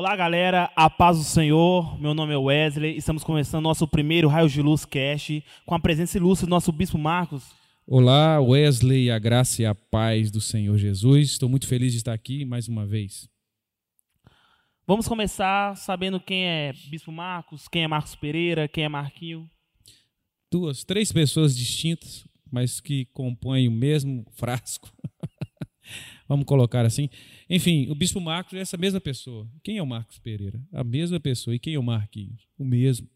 Olá, galera. A paz do Senhor. Meu nome é Wesley. Estamos começando nosso primeiro Raio de Luz Cast com a presença ilustre do nosso Bispo Marcos. Olá, Wesley, a graça e a paz do Senhor Jesus. Estou muito feliz de estar aqui mais uma vez. Vamos começar sabendo quem é Bispo Marcos, quem é Marcos Pereira, quem é Marquinho. Duas, três pessoas distintas, mas que compõem o mesmo frasco. Vamos colocar assim. Enfim, o Bispo Marcos é essa mesma pessoa. Quem é o Marcos Pereira? A mesma pessoa. E quem é o Marquinhos? O mesmo.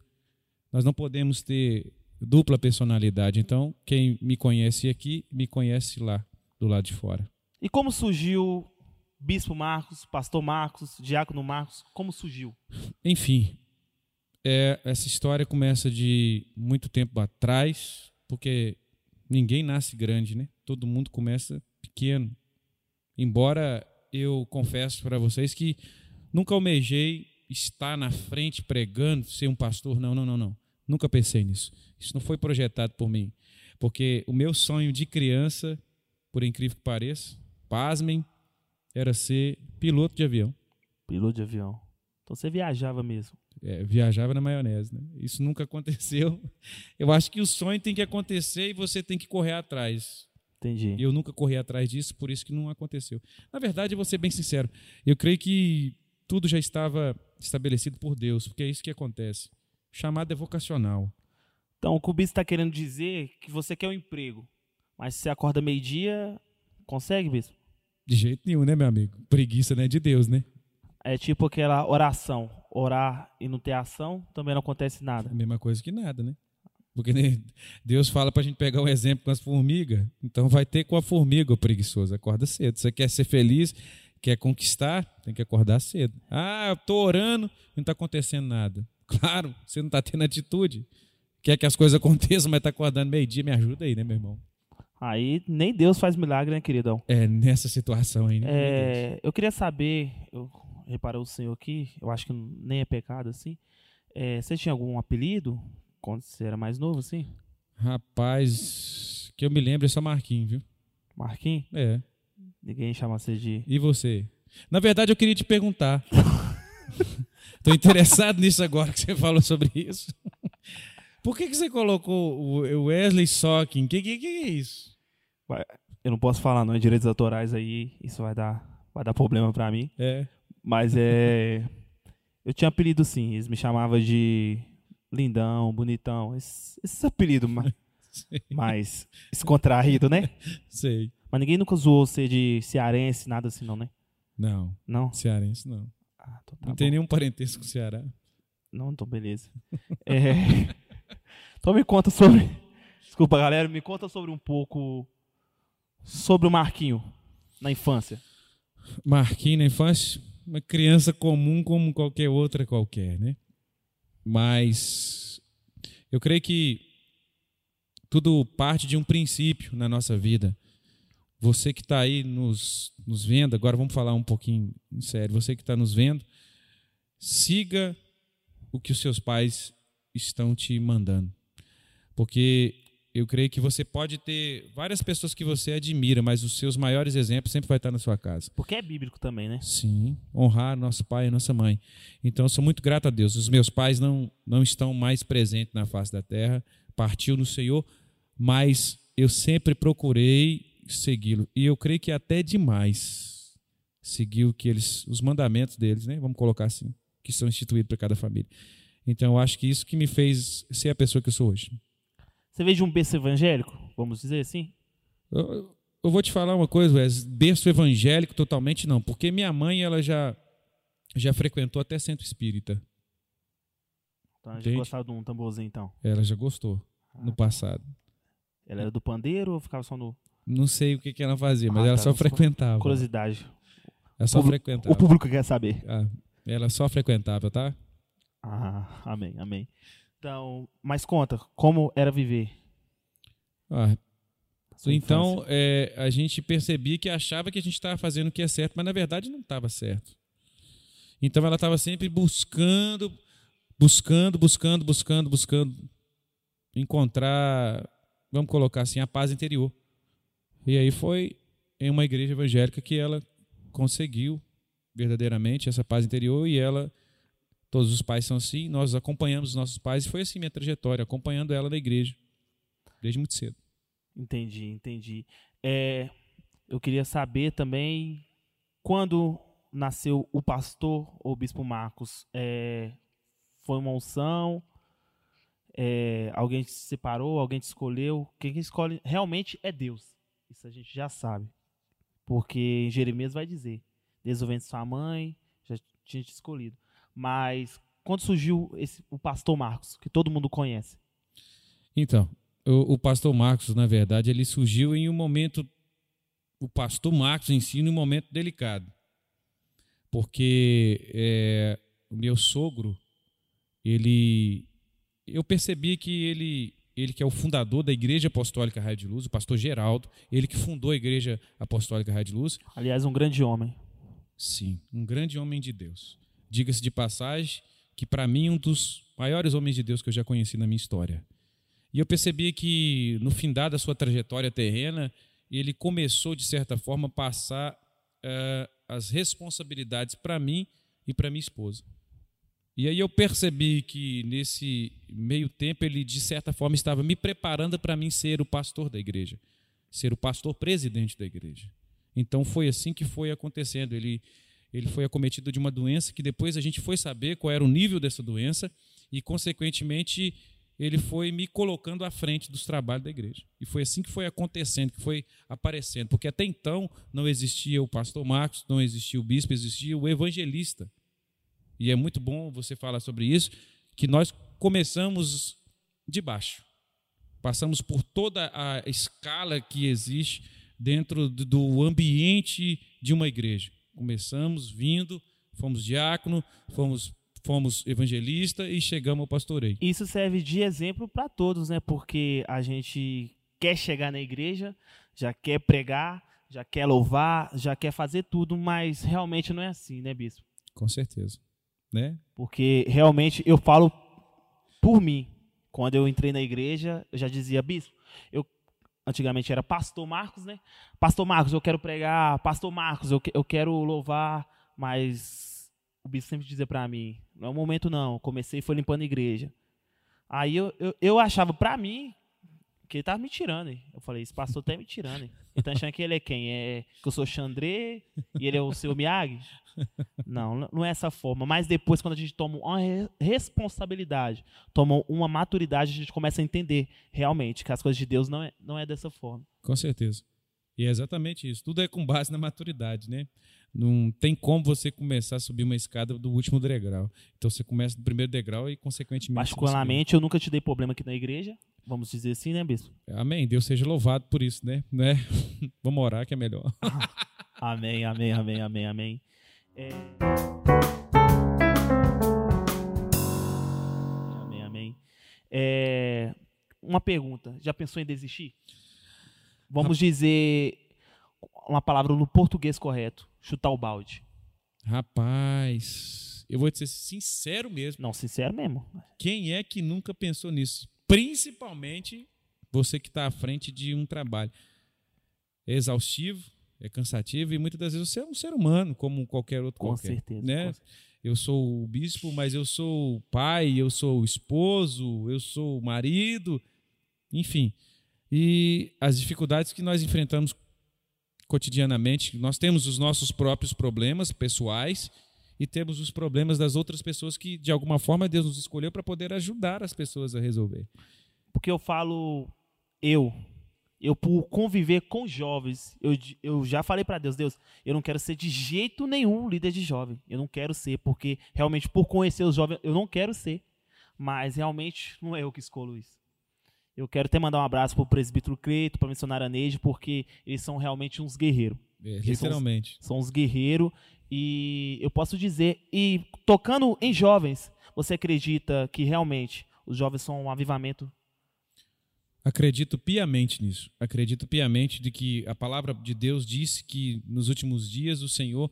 Nós não podemos ter dupla personalidade. Então, quem me conhece aqui, me conhece lá, do lado de fora. E como surgiu Bispo Marcos, Pastor Marcos, Diácono Marcos? Como surgiu? Enfim, é, essa história começa de muito tempo atrás, porque ninguém nasce grande, né? Todo mundo começa pequeno. Embora eu confesso para vocês que nunca almejei estar na frente pregando, ser um pastor. Não, não, não, não. Nunca pensei nisso. Isso não foi projetado por mim. Porque o meu sonho de criança, por incrível que pareça, pasmem, era ser piloto de avião. Piloto de avião. Então você viajava mesmo. É, viajava na maionese, né? Isso nunca aconteceu. Eu acho que o sonho tem que acontecer e você tem que correr atrás. Entendi. Eu nunca corri atrás disso, por isso que não aconteceu. Na verdade, eu vou ser bem sincero, eu creio que tudo já estava estabelecido por Deus, porque é isso que acontece. Chamado é vocacional. Então o cubista está querendo dizer que você quer um emprego, mas se você acorda meio-dia, consegue, bispo? De jeito nenhum, né, meu amigo? Preguiça, né? De Deus, né? É tipo aquela oração. Orar e não ter ação, também não acontece nada. É a mesma coisa que nada, né? Porque Deus fala para a gente pegar um exemplo com as formigas. Então vai ter com a formiga, o preguiçoso. Acorda cedo. Você quer ser feliz, quer conquistar, tem que acordar cedo. Ah, eu estou orando, não está acontecendo nada. Claro, você não está tendo atitude. Quer que as coisas aconteçam, mas está acordando meio-dia, me ajuda aí, né, meu irmão? Aí nem Deus faz milagre, né, queridão? É, nessa situação aí, né? É, eu queria saber, eu reparei o senhor aqui, eu acho que nem é pecado assim. É, você tinha algum apelido quando você era mais novo, assim? Rapaz, que eu me lembro é só Marquinhos, viu? Marquinhos? É. Ninguém chama você de. E você? Na verdade, eu queria te perguntar. Tô interessado nisso agora que você falou sobre isso. Por que, que você colocou o Wesley Socking? Que, que que é isso? Eu não posso falar, não é direitos autorais aí, isso vai dar, vai dar problema para mim. É. Mas é. Eu tinha apelido sim, eles me chamavam de lindão, bonitão, esse, esse apelido mais, mais descontraído, né? Sei. Mas ninguém nunca zoou você de cearense, nada assim, não, né? Não. Não? Cearense, não. Ah, então tá não bom. tem nenhum parentesco com o Ceará. Não, então beleza. É... então me conta sobre. Desculpa, galera, me conta sobre um pouco sobre o Marquinho na infância. Marquinho na infância, uma criança comum como qualquer outra qualquer, né? Mas eu creio que tudo parte de um princípio na nossa vida. Você que está aí nos, nos vendo, agora vamos falar um pouquinho em sério. Você que está nos vendo, siga o que os seus pais estão te mandando. Porque eu creio que você pode ter várias pessoas que você admira, mas os seus maiores exemplos sempre vai estar na sua casa. Porque é bíblico também, né? Sim, honrar nosso pai e nossa mãe. Então, eu sou muito grato a Deus. Os meus pais não, não estão mais presentes na face da terra, partiu no Senhor, mas eu sempre procurei segui-lo. E eu creio que até demais seguir o que eles, os mandamentos deles, né? Vamos colocar assim, que são instituídos para cada família. Então, eu acho que isso que me fez ser a pessoa que eu sou hoje. Você veio de um berço evangélico, vamos dizer assim? Eu, eu vou te falar uma coisa, Wes, berço evangélico totalmente não, porque minha mãe ela já já frequentou até centro espírita. Então, ela já gostava de um tamborzinho, então. Ela já gostou Ah, no passado. Ela era do pandeiro ou ficava só no. Não sei o que, que ela fazia, mas Ah, ela tá, só frequentava. Curiosidade. Ela só Público- frequentava. O público quer saber. Ah, ela só frequentava, tá? Ah, amém, amém. Então, mas conta, como era viver? Ah, então, é, a gente percebia que achava que a gente estava fazendo o que é certo, mas na verdade não estava certo. Então ela estava sempre buscando, buscando, buscando, buscando, buscando encontrar, vamos colocar assim, a paz interior. E aí foi em uma igreja evangélica que ela conseguiu verdadeiramente essa paz interior e ela todos os pais são assim, nós acompanhamos os nossos pais e foi assim minha trajetória, acompanhando ela na igreja desde muito cedo. Entendi, entendi. É, eu queria saber também quando nasceu o pastor ou bispo Marcos, é, foi uma unção? É, alguém te separou? Alguém te escolheu? Quem escolhe realmente é Deus. Isso a gente já sabe. Porque Jeremias vai dizer: desde o ventre de sua mãe, já tinha te escolhido. Mas quando surgiu esse, o pastor Marcos, que todo mundo conhece? Então, o, o pastor Marcos, na verdade, ele surgiu em um momento. O pastor Marcos em si, em um momento delicado. Porque é, o meu sogro, ele. Eu percebi que ele ele que é o fundador da Igreja Apostólica Raio de Luz, o pastor Geraldo, ele que fundou a Igreja Apostólica Raio de Luz. Aliás, um grande homem. Sim, um grande homem de Deus. Diga-se de passagem que, para mim, um dos maiores homens de Deus que eu já conheci na minha história. E eu percebi que, no fim da sua trajetória terrena, ele começou, de certa forma, a passar uh, as responsabilidades para mim e para minha esposa. E aí eu percebi que nesse meio tempo ele de certa forma estava me preparando para mim ser o pastor da igreja, ser o pastor presidente da igreja. Então foi assim que foi acontecendo. Ele ele foi acometido de uma doença que depois a gente foi saber qual era o nível dessa doença e consequentemente ele foi me colocando à frente dos trabalhos da igreja. E foi assim que foi acontecendo, que foi aparecendo, porque até então não existia o pastor Marcos, não existia o bispo, existia o evangelista e é muito bom você falar sobre isso, que nós começamos de baixo. Passamos por toda a escala que existe dentro do ambiente de uma igreja. Começamos vindo, fomos diácono, fomos fomos evangelista e chegamos ao pastoreio. Isso serve de exemplo para todos, né? Porque a gente quer chegar na igreja, já quer pregar, já quer louvar, já quer fazer tudo, mas realmente não é assim, né, bispo? Com certeza né? Porque realmente eu falo por mim. Quando eu entrei na igreja, eu já dizia, bispo, eu antigamente era pastor Marcos, né? Pastor Marcos, eu quero pregar, pastor Marcos, eu, eu quero louvar, mas o bispo sempre dizia para mim, não é o momento não, comecei foi limpando a igreja. Aí eu, eu, eu achava para mim que ele tava me tirando. Hein? Eu falei, esse pastor tá me tirando. Hein? Ele tá achando que ele é quem? É que eu sou Xandré e ele é o seu Miyagi? Não, não é essa forma. Mas depois, quando a gente toma uma responsabilidade, toma uma maturidade, a gente começa a entender realmente que as coisas de Deus não é, não é dessa forma. Com certeza. E é exatamente isso. Tudo é com base na maturidade, né? Não tem como você começar a subir uma escada do último degrau. Então você começa do primeiro degrau e, consequentemente. Particularmente, eu nunca te dei problema aqui na igreja. Vamos dizer assim, né, bispo? Amém. Deus seja louvado por isso, né? né? Vamos orar que é melhor. amém, amém, amém, amém, amém. É... Amém, amém. É... Uma pergunta. Já pensou em desistir? Vamos dizer uma palavra no português correto. Chutar o balde. Rapaz, eu vou te ser sincero mesmo. Não, sincero mesmo. Quem é que nunca pensou nisso? Principalmente você que está à frente de um trabalho é exaustivo, é cansativo e muitas das vezes você é um ser humano como qualquer outro com qualquer, certeza, né? com certeza. Eu sou o bispo, mas eu sou o pai, eu sou o esposo, eu sou o marido, enfim. E as dificuldades que nós enfrentamos cotidianamente, nós temos os nossos próprios problemas pessoais e temos os problemas das outras pessoas que, de alguma forma, Deus nos escolheu para poder ajudar as pessoas a resolver. Porque eu falo, eu, eu por conviver com jovens, eu, eu já falei para Deus, Deus, eu não quero ser de jeito nenhum líder de jovem. Eu não quero ser, porque realmente por conhecer os jovens, eu não quero ser. Mas realmente não é eu que escolho isso. Eu quero até mandar um abraço para o presbítero para a missionária Neide, porque eles são realmente uns guerreiros. É, literalmente. São, são uns guerreiros e eu posso dizer, e tocando em jovens, você acredita que realmente os jovens são um avivamento? Acredito piamente nisso. Acredito piamente de que a palavra de Deus disse que nos últimos dias o Senhor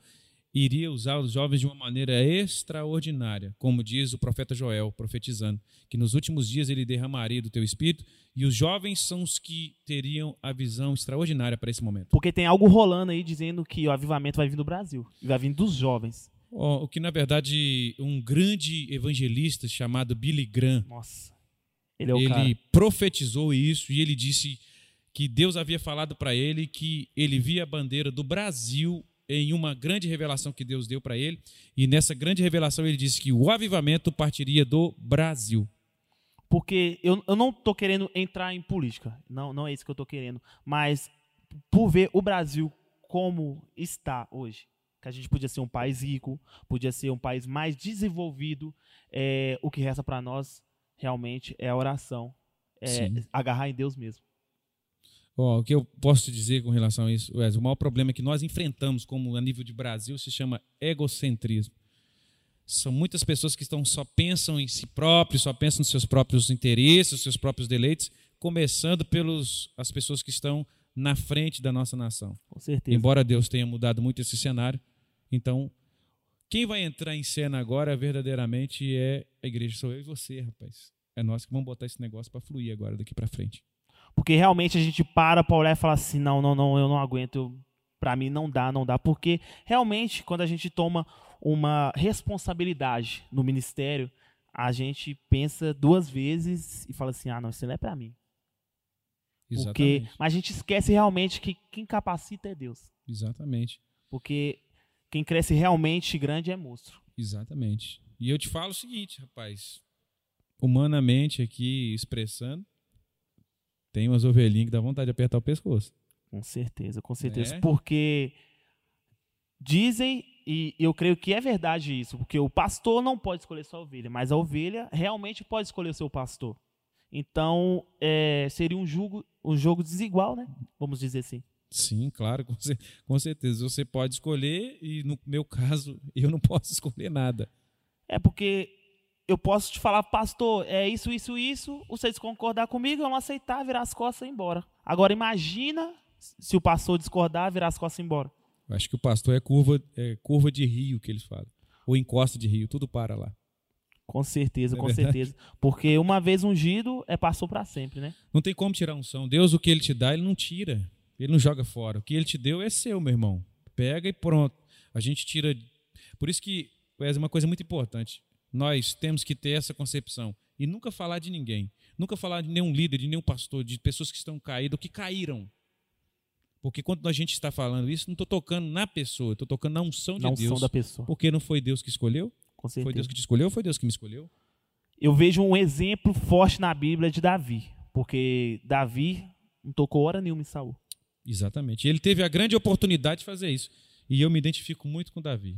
iria usar os jovens de uma maneira extraordinária, como diz o profeta Joel, profetizando, que nos últimos dias ele derramaria do teu espírito e os jovens são os que teriam a visão extraordinária para esse momento. Porque tem algo rolando aí dizendo que o avivamento vai vir do Brasil, vai vir dos jovens. Oh, o que na verdade um grande evangelista chamado Billy Graham, Nossa. Ele é o ele cara. profetizou isso e ele disse que Deus havia falado para ele que ele via a bandeira do Brasil em uma grande revelação que Deus deu para ele. E nessa grande revelação ele disse que o avivamento partiria do Brasil. Porque eu, eu não tô querendo entrar em política. Não, não é isso que eu tô querendo. Mas por ver o Brasil como está hoje, que a gente podia ser um país rico, podia ser um país mais desenvolvido, é, o que resta para nós realmente é a oração. É Sim. agarrar em Deus mesmo. Ó, o que eu posso te dizer com relação a isso, Wes, o maior problema que nós enfrentamos como a nível de Brasil se chama egocentrismo. São muitas pessoas que estão só pensam em si próprios, só pensam nos seus próprios interesses, nos seus próprios deleites, começando pelos as pessoas que estão na frente da nossa nação. Com certeza. Embora Deus tenha mudado muito esse cenário, então quem vai entrar em cena agora verdadeiramente é a igreja, sou eu e você, rapaz. É nós que vamos botar esse negócio para fluir agora daqui para frente. Porque realmente a gente para pra olhar e falar assim, não, não, não, eu não aguento, pra mim não dá, não dá. Porque realmente, quando a gente toma uma responsabilidade no ministério, a gente pensa duas vezes e fala assim, ah, não, isso não é pra mim. Porque, Exatamente. mas a gente esquece realmente que quem capacita é Deus. Exatamente. Porque quem cresce realmente grande é monstro. Exatamente. E eu te falo o seguinte, rapaz. Humanamente aqui expressando, tem umas ovelhinhas que dá vontade de apertar o pescoço. Com certeza, com certeza. É? Porque dizem, e eu creio que é verdade isso, porque o pastor não pode escolher sua ovelha, mas a ovelha realmente pode escolher o seu pastor. Então, é, seria um jogo, um jogo desigual, né? Vamos dizer assim. Sim, claro, com, cer- com certeza. Você pode escolher e no meu caso eu não posso escolher nada. É porque eu posso te falar, pastor, é isso, isso, isso, vocês concordar comigo, eu não aceitar, virar as costas e ir embora. Agora, imagina se o pastor discordar, virar as costas e ir embora. Eu acho que o pastor é curva, é curva de rio que eles falam. Ou encosta de rio, tudo para lá. Com certeza, É com verdade. certeza. Porque uma vez ungido, é passou para sempre, né? Não tem como tirar unção. Deus, o que ele te dá, ele não tira. Ele não joga fora. O que ele te deu é seu, meu irmão. Pega e pronto. A gente tira. Por isso que é uma coisa muito importante. Nós temos que ter essa concepção e nunca falar de ninguém. Nunca falar de nenhum líder, de nenhum pastor, de pessoas que estão caídas ou que caíram. Porque quando a gente está falando isso, não estou tocando na pessoa, estou tocando na unção de Na unção Deus. da pessoa. Porque não foi Deus que escolheu? Foi. Deus que te escolheu ou foi Deus que me escolheu? Eu vejo um exemplo forte na Bíblia de Davi. Porque Davi não tocou hora nenhuma em Saul. Exatamente. Ele teve a grande oportunidade de fazer isso. E eu me identifico muito com Davi.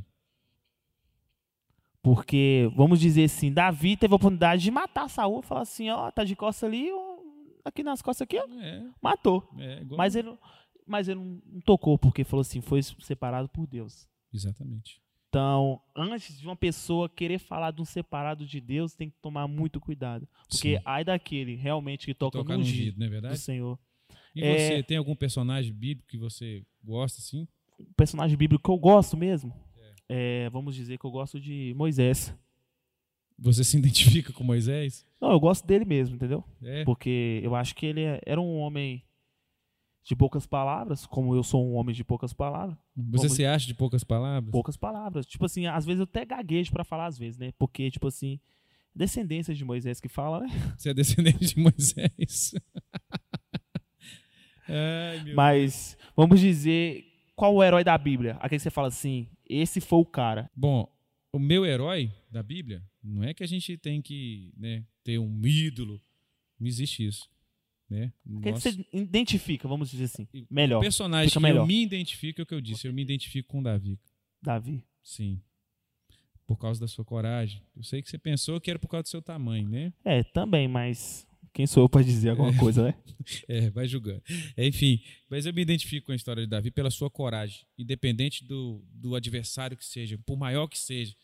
Porque, vamos dizer assim, Davi teve a oportunidade de matar Saul. Falar assim, ó, tá de costa ali, aqui nas costas aqui, ó, É, matou. é. Mas ele, mas ele não tocou, porque falou assim, foi separado por Deus. Exatamente. Então, antes de uma pessoa querer falar de um separado de Deus, tem que tomar muito cuidado. Porque Sim. ai daquele realmente que toca no ungido não é do verdade? Senhor. E É- você tem algum personagem bíblico que você gosta assim? O personagem bíblico que eu gosto mesmo, é, vamos dizer que eu gosto de Moisés. Você se identifica com Moisés? Não, eu gosto dele mesmo, entendeu? É. Porque eu acho que ele é- era um homem de poucas palavras, como eu sou um homem de poucas palavras. Você Vamos- se acha de poucas palavras? Poucas palavras. Tipo assim, às vezes eu até gaguejo pra falar às vezes, né? Porque, tipo assim, descendência de Moisés que fala, né? Você é descendente de Moisés? Ai, meu Mas vamos dizer qual o herói da Bíblia? Aquele que você fala assim, esse foi o cara. Bom, o meu herói da Bíblia não é que a gente tem que né, ter um ídolo. Não existe isso. Né? Aquele que Nossa- você identifica, vamos dizer assim. O Melhor. personagem Fica que melhor. eu me identifico é o que eu disse. Eu me identifico com Davi. Davi. Sim. Por causa da sua coragem. Eu sei que você pensou que era por causa do seu tamanho, né? É, também, mas quem sou eu pra dizer alguma coisa, né? É, vai julgando. Enfim, mas eu me identifico com a história de Davi pela sua coragem. Independente do, do adversário que seja, por maior que seja.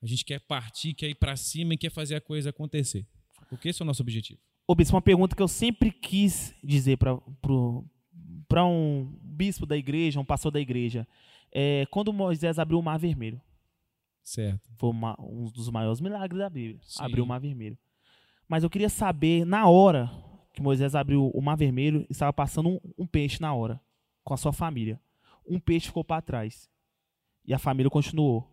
A gente quer partir, quer ir pra cima e quer fazer a coisa acontecer. Porque esse é o nosso objetivo. Ô, bispo, uma pergunta que eu sempre quis dizer para um bispo da igreja, um pastor da igreja. É, quando Moisés abriu o Mar Vermelho. Certo. Foi uma- um dos maiores milagres da Bíblia. Sim. Abriu o Mar Vermelho. Mas eu queria saber, na hora que Moisés abriu o Mar Vermelho, estava passando um, um peixe na hora, com a sua família. Um peixe ficou para trás. E a família continuou.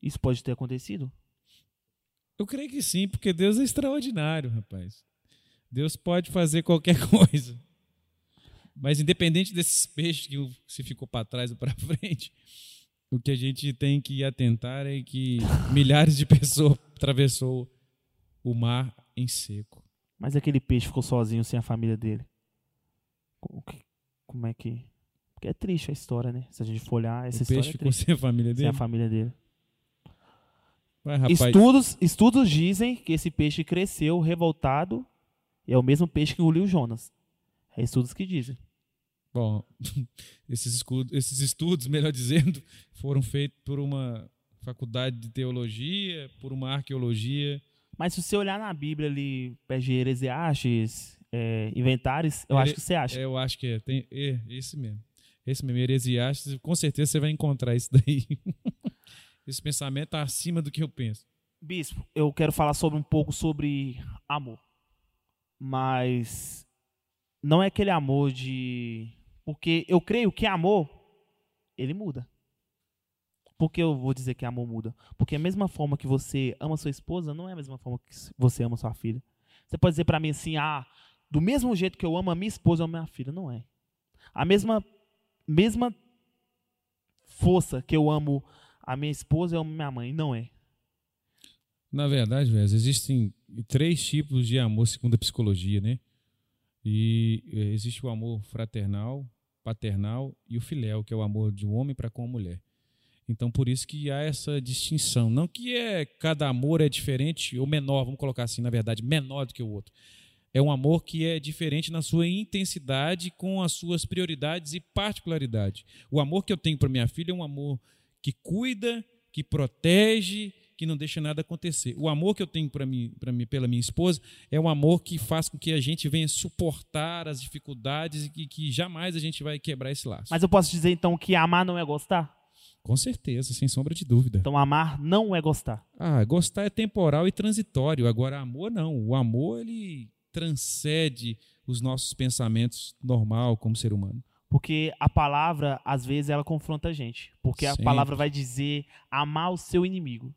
Isso pode ter acontecido? Eu creio que sim, porque Deus é extraordinário, rapaz. Deus pode fazer qualquer coisa. Mas independente desses peixes que se ficou para trás ou para frente, o que a gente tem que atentar é que milhares de pessoas atravessou o mar em seco. Mas aquele peixe ficou sozinho sem a família dele. O Como é que. Porque é triste a história, né? Se a gente for olhar, essa o história peixe é ficou sem a família Sem dele. a família dele. Rapaz, Estudos, estudos dizem que esse peixe cresceu revoltado e é o mesmo peixe que engoliu Jonas. É estudos que dizem. Bom, esses, esses estudos, melhor dizendo, foram feitos por uma faculdade de teologia, por uma arqueologia. Mas se você olhar na Bíblia ali, de Heresiastes, é, Inventares, eu Here- acho que você acha. Eu acho que é, tem, é esse mesmo. Esse mesmo, Heresiastes, com certeza você vai encontrar isso daí. Esse pensamento está acima do que eu penso. Bispo, eu quero falar sobre um pouco sobre amor. Mas não é aquele amor de. Porque eu creio que amor, ele muda. Por que eu vou dizer que amor muda? Porque a mesma forma que você ama sua esposa não é a mesma forma que você ama sua filha. Você pode dizer pra mim assim, ah, do mesmo jeito que eu amo a minha esposa, eu amo a minha filha. Não é. A mesma, mesma força que eu amo a minha esposa, eu amo minha mãe. Não é. Na verdade, velho, existem três tipos de amor segundo a psicologia, né? E eh, existe o amor fraternal, paternal e o filéu, que é o amor de um homem para com a mulher. Então, por isso que há essa distinção. Não que é cada amor é diferente ou menor, vamos colocar assim, na verdade, menor do que o outro. É um amor que é diferente na sua intensidade, com as suas prioridades e particularidade. O amor que eu tenho para minha filha é um amor que cuida, que protege, que não deixa nada acontecer. O amor que eu tenho para mim, para mim, pela minha esposa é um amor que faz com que a gente venha suportar as dificuldades e que, que jamais a gente vai quebrar esse laço. Mas eu posso dizer então que amar não é gostar? Com certeza, sem sombra de dúvida. Então amar não é gostar. Ah, gostar é temporal e transitório. Agora, amor não. O amor ele transcende os nossos pensamentos normal como ser humano. Porque a palavra, às vezes, ela confronta a gente. Porque a Sempre. palavra vai dizer amar o seu inimigo.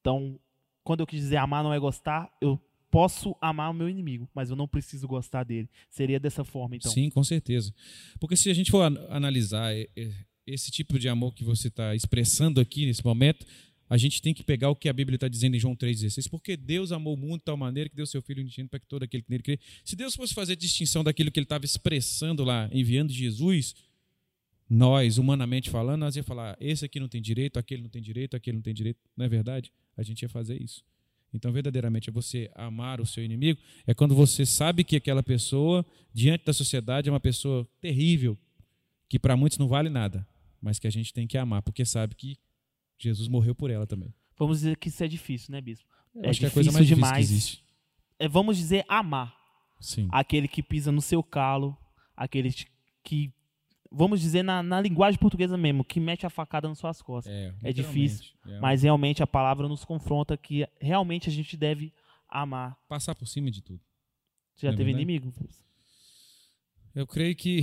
Então, quando eu quis dizer amar não é gostar, eu posso amar o meu inimigo, mas eu não preciso gostar dele. Seria dessa forma, então. Sim, com certeza. Porque se a gente for an- analisar eh, eh, esse tipo de amor que você está expressando aqui nesse momento, a gente tem que pegar o que a Bíblia está dizendo em João 3,16. Porque Deus amou o mundo de tal maneira que deu seu Filho unigênito para que todo aquele que nele crê. Se Deus fosse fazer distinção daquilo que ele estava expressando lá, enviando Jesus, nós, humanamente falando, nós ia falar: esse aqui não tem direito, aquele não tem direito, aquele não tem direito. Não é verdade? A gente ia fazer isso. Então, verdadeiramente, é você amar o seu inimigo, é quando você sabe que aquela pessoa, diante da sociedade, é uma pessoa terrível, que para muitos não vale nada, mas que a gente tem que amar, porque sabe que Jesus morreu por ela também. Vamos dizer que isso é difícil, né, Bispo? Eu É acho que é a coisa mais difícil demais. que existe. É, vamos dizer amar. Sim. Aquele que pisa no seu calo, aquele que, vamos dizer na, na linguagem portuguesa mesmo, que mete a facada nas suas costas. É, é difícil. É Mas realmente a palavra nos confronta que realmente a gente deve amar. passar por cima de tudo. Você já é teve verdade? inimigo? Eu creio que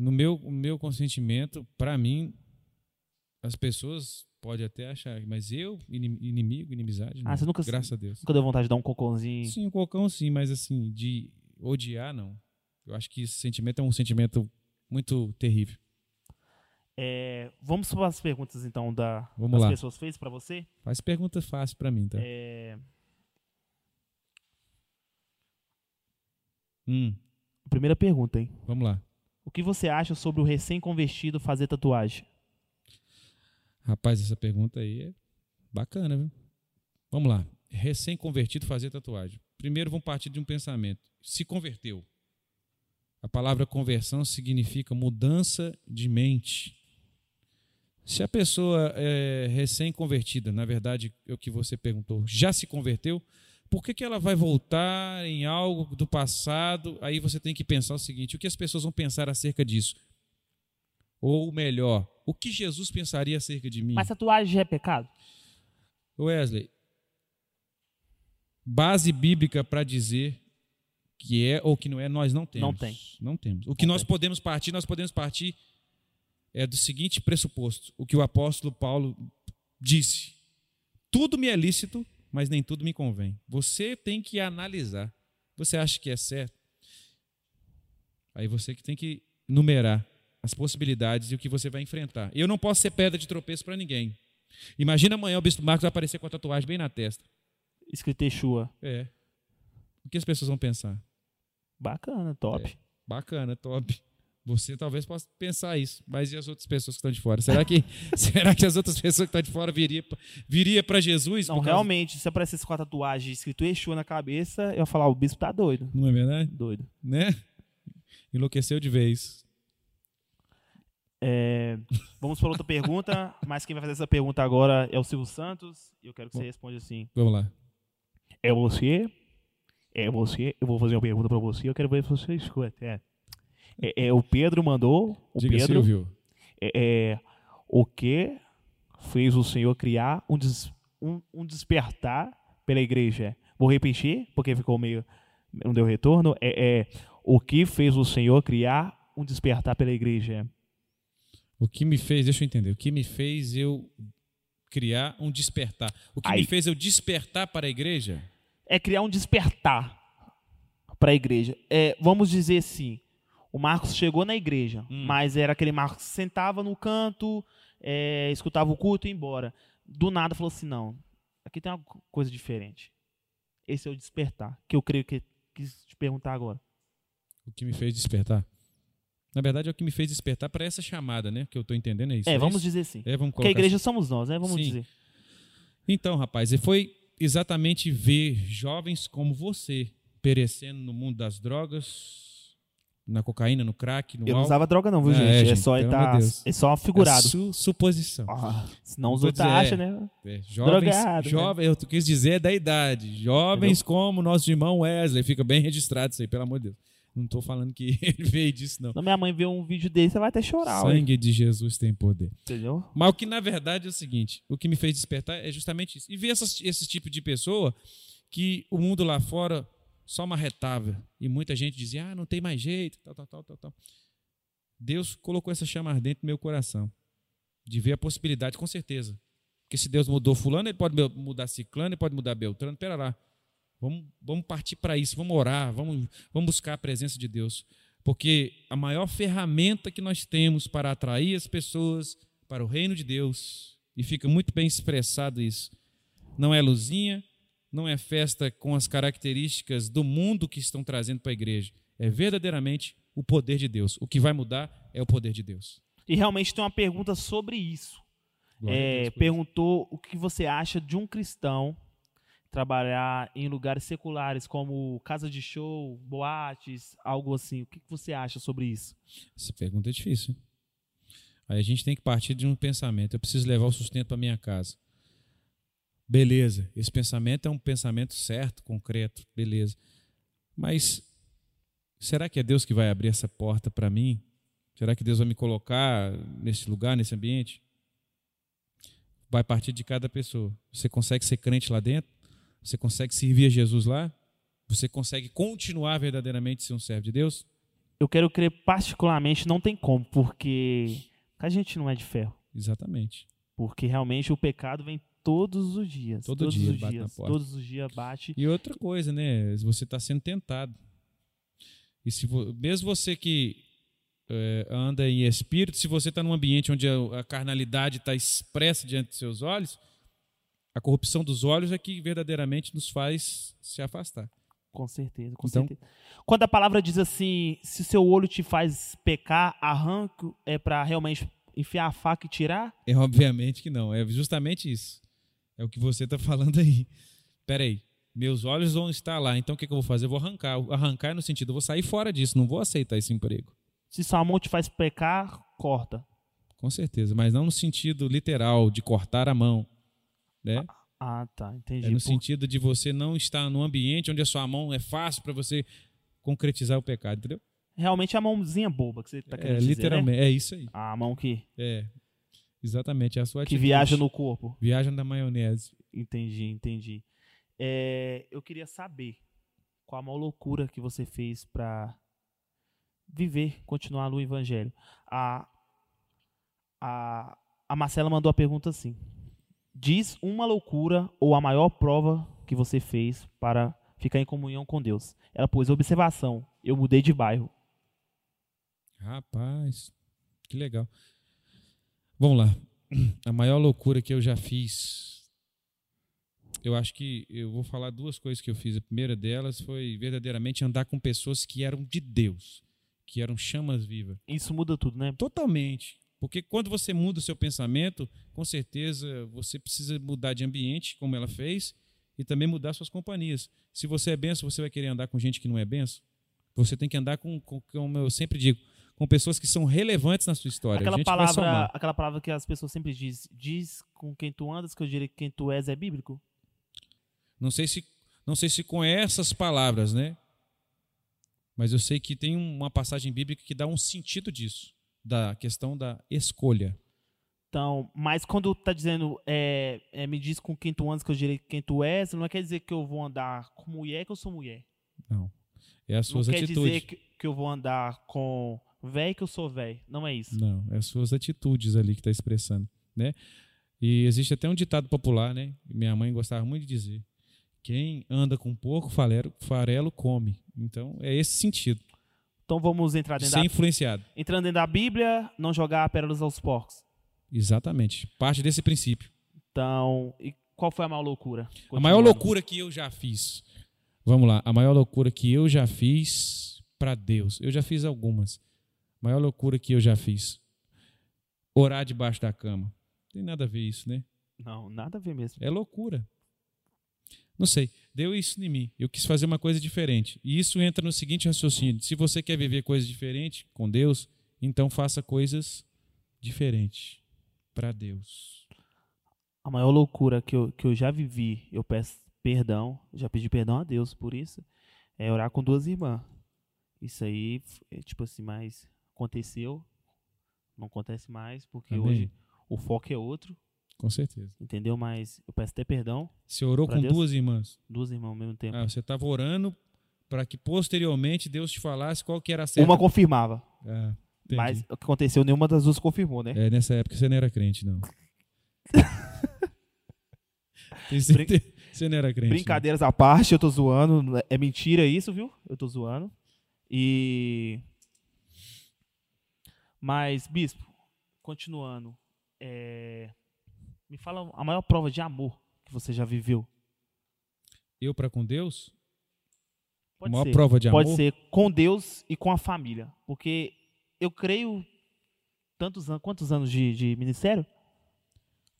no meu, meu consentimento, para mim, as pessoas podem até achar, mas eu, inim- inimigo, inimizade, não. Ah, você nunca- graças a Deus. Nunca deu vontade de dar um cocôzinho? Sim, o cocão sim, mas assim, de odiar, não. Eu acho que esse sentimento é um sentimento muito terrível. É, vamos para as perguntas então da Vamos das lá. pessoas fez para você. Faz pergunta fácil para mim, tá? É, Hum, primeira pergunta, hein? vamos lá. O que você acha sobre o recém-convertido fazer tatuagem? Rapaz, essa pergunta aí é bacana, viu? Vamos lá. Recém-convertido fazer tatuagem. Primeiro vamos partir de um pensamento. Se converteu. A palavra conversão significa mudança de mente. Se a pessoa é recém-convertida, na verdade, é o que você perguntou, já se converteu, por que, que ela vai voltar em algo do passado? Aí você tem que pensar o seguinte: o que as pessoas vão pensar acerca disso? Ou melhor, O que Jesus pensaria acerca de mim? Mas tatuagem é pecado? Wesley, base bíblica para dizer que é ou que não é, nós não temos. Não tem. Não temos. O que Não nós tem. podemos partir, nós podemos partir é do seguinte pressuposto: o que o apóstolo Paulo disse. Tudo me é lícito, mas nem tudo me convém. Você tem que analisar. Você acha que é certo? Aí você que tem que numerar as possibilidades e o que você vai enfrentar. Eu não posso ser pedra de tropeço para ninguém. Imagina amanhã o Bispo Marcos aparecer com a tatuagem bem na testa. Escrito Yeshua. É. O que as pessoas vão pensar? Bacana, top. Bacana, top. Você talvez possa pensar isso, mas e as outras pessoas que estão de fora? Será que, será que as outras pessoas que estão de fora viria, viria para Jesus? Não, realmente, se aparecesse com a tatuagem escrito Yeshua na cabeça, eu ia falar, o bispo tá doido. Não é verdade? Doido. Né? Enlouqueceu de vez. É, vamos para outra pergunta, mas quem vai fazer essa pergunta agora é o Silvio Santos. E eu quero que você responda assim. Vamos lá. É você? É você? Eu vou fazer uma pergunta para você, eu quero ver se você escuta. É, é, é, o Pedro mandou. O Diga, Pedro. Silvio. É, é, o que fez o Senhor criar um, des- um- um despertar pela igreja? Vou repetir, porque ficou meio. Não deu retorno. É, é, o que fez o Senhor criar um despertar pela igreja? O que me fez, deixa eu entender, o que me fez eu criar um despertar? O que Aí. me fez eu despertar para a igreja? É criar um despertar para a igreja. É, vamos dizer assim: o Marcos chegou na igreja, Hum. mas era aquele Marcos que sentava no canto, é, escutava o culto e ia embora. Do nada falou assim: não, aqui tem uma coisa diferente. Esse é o despertar, que eu creio que quis te perguntar agora. O que me fez despertar? Na verdade, é o que me fez despertar para essa chamada, né? Que eu estou entendendo é isso. é, vamos isso? dizer assim. É, vamos Porque a colocar igreja somos nós, né? Vamos Sim. dizer. Então, rapaz, e foi exatamente ver jovens como você perecendo no mundo das drogas, na cocaína, no crack, no Eu não álcool. usava droga, não, viu, É, gente? É, gente, só tá, amor de Deus. é só figurado. É su- suposição. Ah, senão os outros dizer, acham, é. né? É, jovens, Drogado, né? jovens, eu quis dizer é da idade. Jovens como nosso irmão Wesley. Fica bem registrado isso aí, pelo amor de Deus. Não estou falando que ele veio disso, não. Quando minha mãe vê um vídeo desse, você vai até chorar, Sangue de Jesus tem poder. entendeu? Mas o que na verdade é o seguinte: o que me fez despertar é justamente isso. E ver essas, esse tipo de pessoa que o mundo lá fora só marretava. E muita gente dizia: ah, não tem mais jeito, tal, tal, tal, tal, tal. Deus colocou essa chama ardente no meu coração. De ver a possibilidade, com certeza. Porque se Deus mudou Fulano, ele pode mudar Ciclano, ele pode mudar Beltrano. Pera lá. Vamos, vamos partir para isso, vamos orar, vamos, vamos buscar a presença de Deus. Porque a maior ferramenta que nós temos para atrair as pessoas para o reino de Deus, e fica muito bem expressado isso, não é luzinha, não é festa com as características do mundo que estão trazendo para a igreja. É verdadeiramente o poder de Deus. O que vai mudar é o poder de Deus. E realmente tem uma pergunta sobre isso. É, Deus perguntou o que você acha de um cristão trabalhar em lugares seculares como casa de show, boates, algo assim. O que você acha sobre isso? Essa pergunta é difícil. Aí a gente tem que partir de um pensamento. Eu preciso levar o sustento para minha casa. Beleza. Esse pensamento é um pensamento certo, concreto. Beleza. Mas será que é Deus que vai abrir essa porta para mim? Será que Deus vai me colocar nesse lugar, nesse ambiente? Vai partir de cada pessoa. Você consegue ser crente lá dentro? Você consegue servir a Jesus lá? Você consegue continuar verdadeiramente ser um servo de Deus? Eu quero crer particularmente, não tem como, porque a gente não é de ferro. Exatamente. Porque realmente o pecado vem todos os dias. Todo todos dia os bate na dias. porta. Todos os dias bate. E outra coisa, né? Você está sendo tentado. E se mesmo você que é, anda em espírito, se você está num ambiente onde a, a carnalidade está expressa diante dos seus olhos, a corrupção dos olhos é que verdadeiramente nos faz se afastar. Com certeza, com Então- certeza. Quando a palavra diz assim, se seu olho te faz pecar, arranque, é para realmente enfiar a faca e tirar? É obviamente que não. É justamente isso. É o que você está falando aí. Pera aí. Meus olhos vão estar lá. Então o que, que eu vou fazer? Eu vou arrancar. Arrancar no sentido, eu vou sair fora disso. Não vou aceitar esse emprego. Se sua mão te faz pecar, corta. Com certeza. Mas não no sentido literal de cortar a mão. Né? Ah, tá, entendi. É no Por- sentido de você não estar num ambiente onde a sua mão é fácil para você concretizar o pecado, entendeu? Realmente é a mãozinha boba que você tá querendo É, dizer, literalmente, né? é isso aí. A mão que... É. Exatamente, é a sua que atitude. viaja no corpo. Viaja da maionese. Entendi, entendi. É, eu queria saber qual a maior loucura que você fez pra viver, continuar no evangelho. A, a, a Marcela mandou a pergunta assim: Diz uma loucura ou a maior prova que você fez para ficar em comunhão com Deus. Ela pôs observação: Eu mudei de bairro. Rapaz, que legal. Vamos lá. A maior loucura que eu já fiz. Eu acho que eu vou falar duas coisas que eu fiz. A primeira delas foi verdadeiramente andar com pessoas que eram de Deus, que eram chamas vivas. Isso muda tudo, né? Totalmente. Porque quando você muda o seu pensamento, com certeza você precisa mudar de ambiente, como ela fez, e também mudar suas companhias. Se você é benção, você vai querer andar com gente que não é benção? Você tem que andar com, com como eu sempre digo, com pessoas que são relevantes na sua história. Aquela palavra, aquela palavra que as pessoas sempre dizem, diz com quem tu andas, que eu diria que quem tu és é bíblico. Não sei se não sei se com essas palavras, né? Mas eu sei que tem uma passagem bíblica que dá um sentido disso, da questão da escolha. Então, mas quando tá dizendo, é, é, me diz com quem tu andas, que eu que quem tu és, não quer dizer que eu vou andar com mulher que eu sou mulher. Não. É as Não suas quer atitudes. dizer que, que eu vou andar com velho que eu sou velho. Não é isso. Não, é as suas atitudes ali que está expressando, né? E existe até um ditado popular, né? Minha mãe gostava muito de dizer: quem anda com porco, farelo, farelo come. Então é esse sentido, Então vamos entrar de dentro, ser da, influenciado. entrando dentro da Bíblia, não jogar pérolas aos porcos. Exatamente. Parte desse princípio. Então, e qual foi a maior loucura? A maior loucura que eu já fiz. Vamos lá, a maior loucura que eu já fiz para Deus. Eu já fiz algumas. Maior loucura que eu já fiz. Orar debaixo da cama. Não tem nada a ver isso, né? Não, nada a ver mesmo. É loucura. Não sei, deu isso em mim. Eu quis fazer uma coisa diferente. E isso entra no seguinte raciocínio: se você quer viver coisas diferentes com Deus, então faça coisas diferentes para Deus. A maior loucura que eu, que eu já vivi, eu peço perdão, já pedi perdão a Deus por isso, é orar com duas irmãs. Isso aí, é, tipo assim, mas aconteceu, não acontece mais, porque Amém. hoje o foco é outro, Com certeza. entendeu? Mas eu peço até perdão, Você orou com Deus? duas irmãs. duas irmãs ao mesmo tempo. Ah, você estava orando para que posteriormente Deus te falasse qual que era a certa. Uma confirmava, Ah, mas o que aconteceu, nenhuma das duas confirmou, né? É, nessa época você não era crente, não. Você não era crente. Brincadeiras à parte, eu tô zoando. É mentira isso, viu? Eu tô zoando. E. Mas, Bispo, continuando. é, Me fala a maior prova de amor que você já viveu. Eu para com Deus? Pode a maior ser. prova de Pode amor? ser com Deus e com a família. Porque eu creio. Tantos anos. Quantos anos de, de ministério?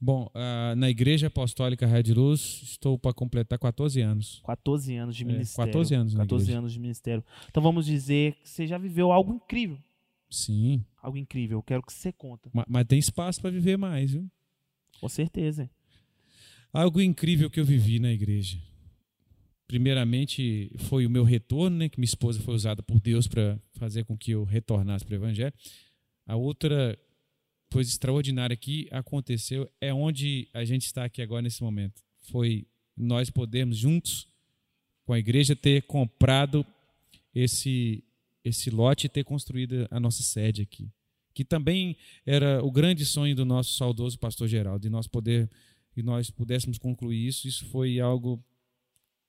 Bom, ah, na Igreja Apostólica Red Luz, estou para completar 14 anos. 14 anos de É, ministério. 14 anos na 14 igreja. anos de ministério. Então vamos dizer que você já viveu algo incrível. Sim, Algo incrível. Eu quero que você conta. ma- mas tem espaço para viver mais, viu? Com certeza. Algo incrível que eu vivi na igreja. Primeiramente, foi o meu retorno, né, que minha esposa foi usada por Deus para fazer com que eu retornasse para o Evangelho. A outra coisa extraordinária que aconteceu é onde a gente está aqui agora nesse momento. Foi nós podermos juntos com a igreja ter comprado esse esse lote e ter construído a nossa sede aqui, que também era o grande sonho do nosso saudoso pastor Geraldo, de nós poder e nós pudéssemos concluir isso. Isso foi algo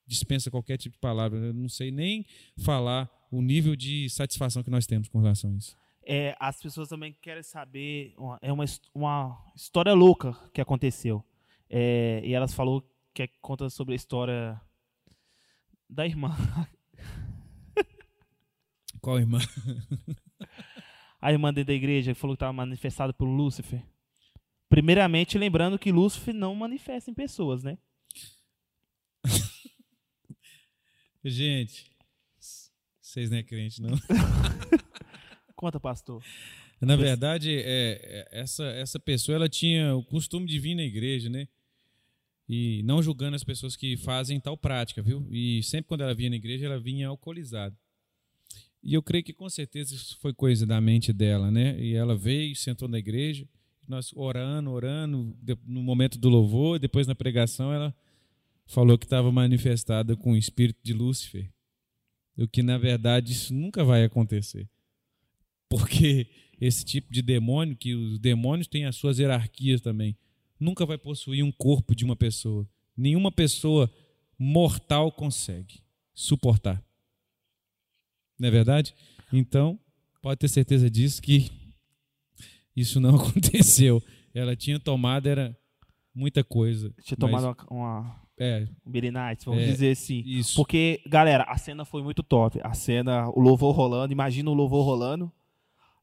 dispensa qualquer tipo de palavra. Eu não sei nem falar o nível de satisfação que nós temos com relação a isso. É, as pessoas também querem saber. uma- É uma, uma história louca que aconteceu. É, e elas falou que é- conta sobre a história da irmã. Qual irmã? A irmã dentro da igreja que falou que estava manifestada por Lúcifer. Primeiramente, lembrando que Lúcifer não manifesta em pessoas, né? Gente, vocês não é crente, não. Conta, pastor. Na verdade, é, é, essa, essa pessoa ela tinha o costume de vir na igreja, né? E não julgando as pessoas que fazem tal prática, viu? E sempre quando ela vinha na igreja, ela vinha alcoolizada. E eu creio que com certeza isso foi coisa da mente dela, né? E ela veio, sentou na igreja. nós orando, orando, no momento do louvor, depois na pregação, ela falou que estava manifestada com o espírito de Lúcifer. O que, na verdade, isso nunca vai acontecer. Porque esse tipo de demônio, que os demônios têm as suas hierarquias também, nunca vai possuir um corpo de uma pessoa. Nenhuma pessoa mortal consegue suportar. Não é verdade? Então, pode ter certeza disso que isso não aconteceu. Ela tinha tomado era muita coisa. Tinha mas- tomado uma, uma É, vamos É, dizer assim. isso. Porque, galera, a cena foi muito top. A cena, o louvor rolando, imagina o louvor rolando.